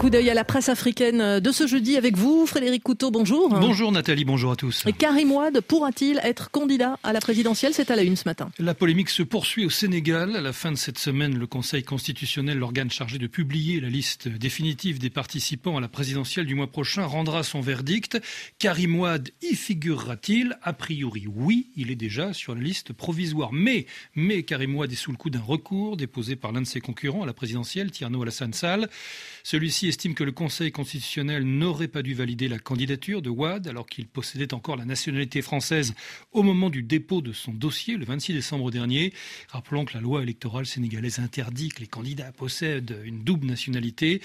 coup d'œil à la presse africaine de ce jeudi avec vous, Frédéric Couteau, bonjour. Bonjour Nathalie, bonjour à tous. Karim Ouad pourra-t-il être candidat à la présidentielle? C'est à la une ce matin. La polémique se poursuit au Sénégal. À la fin de cette semaine, le Conseil constitutionnel, l'organe chargé de publier la liste définitive des participants à la présidentielle du mois prochain, rendra son verdict. Karim Ouad y figurera-t-il? A priori, oui, il est déjà sur la liste provisoire. Mais, mais Karim Ouad est sous le coup d'un recours déposé par l'un de ses concurrents à la présidentielle, Tierno Alassane Sall. Celui-ci estime que le Conseil constitutionnel n'aurait pas dû valider la candidature de Ouad alors qu'il possédait encore la nationalité française au moment du dépôt de son dossier le 26 décembre dernier. Rappelons que la loi électorale sénégalaise interdit que les candidats possèdent une double nationalité.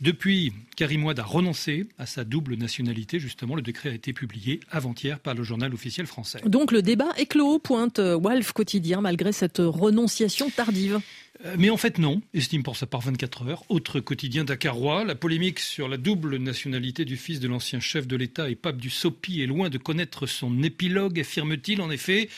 Depuis, Karim Ouad a renoncé à sa double nationalité. Justement, le décret a été publié avant-hier par le journal officiel français. Donc le débat est clos, pointe Walf Quotidien, malgré cette renonciation tardive. Euh, mais en fait, non, estime pour sa part 24 heures. Autre quotidien dakarois, la polémique sur la double nationalité du fils de l'ancien chef de l'État et pape du Sopi est loin de connaître son épilogue, affirme-t-il. En effet,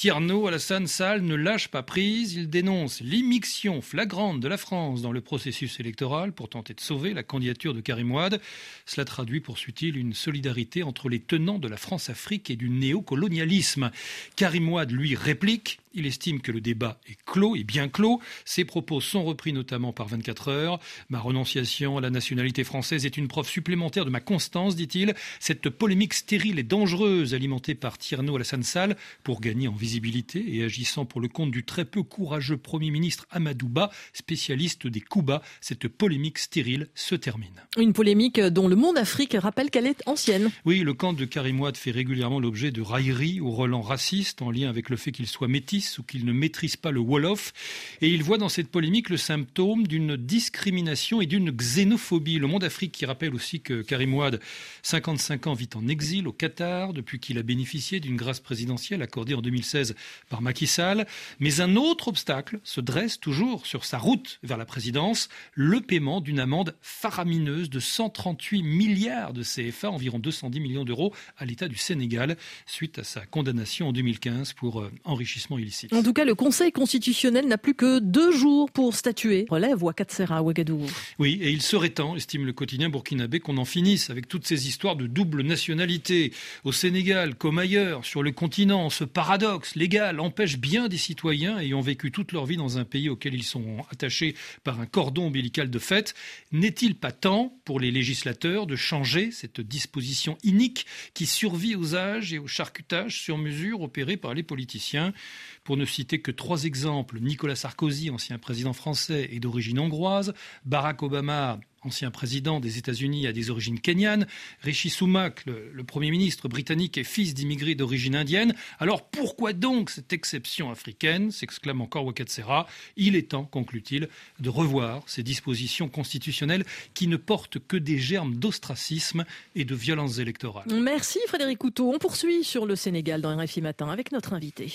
Tierno Alassane Sall ne lâche pas prise. Il dénonce l'immixion flagrante de la France dans le processus électoral pour tenter de sauver la candidature de Karim Ouad. Cela traduit, poursuit-il, une solidarité entre les tenants de la France-Afrique et du néocolonialisme. Karim Ouad, lui, réplique il estime que le débat est clos et bien clos. Ses propos sont repris notamment par 24 heures. Ma renonciation à la nationalité française est une preuve supplémentaire de ma constance, dit-il. Cette polémique stérile et dangereuse alimentée par Tierno Alassane Sall pour gagner en visibilité et agissant pour le compte du très peu courageux Premier ministre Amadouba, spécialiste des coups bas, cette polémique stérile se termine. Une polémique dont le monde Afrique rappelle qu'elle est ancienne. Oui, le camp de Karim Ouad fait régulièrement l'objet de railleries ou relents racistes en lien avec le fait qu'il soit métis ou qu'il ne maîtrise pas le Wolof. Et il voit dans cette polémique le symptôme d'une discrimination et d'une xénophobie. Le Monde Afrique qui rappelle aussi que Karim Ouad, 55 ans, vit en exil au Qatar depuis qu'il a bénéficié d'une grâce présidentielle accordée en 2016 par Macky Sall. Mais un autre obstacle se dresse toujours sur sa route vers la présidence, le paiement d'une amende faramineuse de 138 milliards de CFA, environ 210 millions d'euros, à l'État du Sénégal, suite à sa condamnation en 2015 pour euh, enrichissement illicite. En tout cas, le Conseil constitutionnel n'a plus que deux jours pour statuer. Relève Ouagadougou. Ouagadougou. Oui, et il serait temps, estime le quotidien burkinabé, qu'on en finisse avec toutes ces histoires de double nationalité. Au Sénégal, comme ailleurs, sur le continent, ce paradoxe légal empêche bien des citoyens ayant vécu toute leur vie dans un pays auquel ils sont attachés par un cordon ombilical de fait. N'est-il pas temps pour les législateurs de changer cette disposition inique qui survit aux âges et aux charcutages sur mesure opérés par les politiciens? Pour ne citer que trois exemples, Nicolas Sarkozy, ancien président français et d'origine hongroise, Barack Obama, ancien président des États-Unis à des origines kenyanes, Rishi Sunak, le, Premier ministre britannique, est fils d'immigrés d'origine indienne. Alors pourquoi donc cette exception africaine s'exclame encore Wakatsera. Il est temps, conclut-il, de revoir ces dispositions constitutionnelles qui ne portent que des germes d'ostracisme et de violences électorales. Merci Frédéric Couteau. On poursuit sur le Sénégal dans RFI Matin avec notre invité.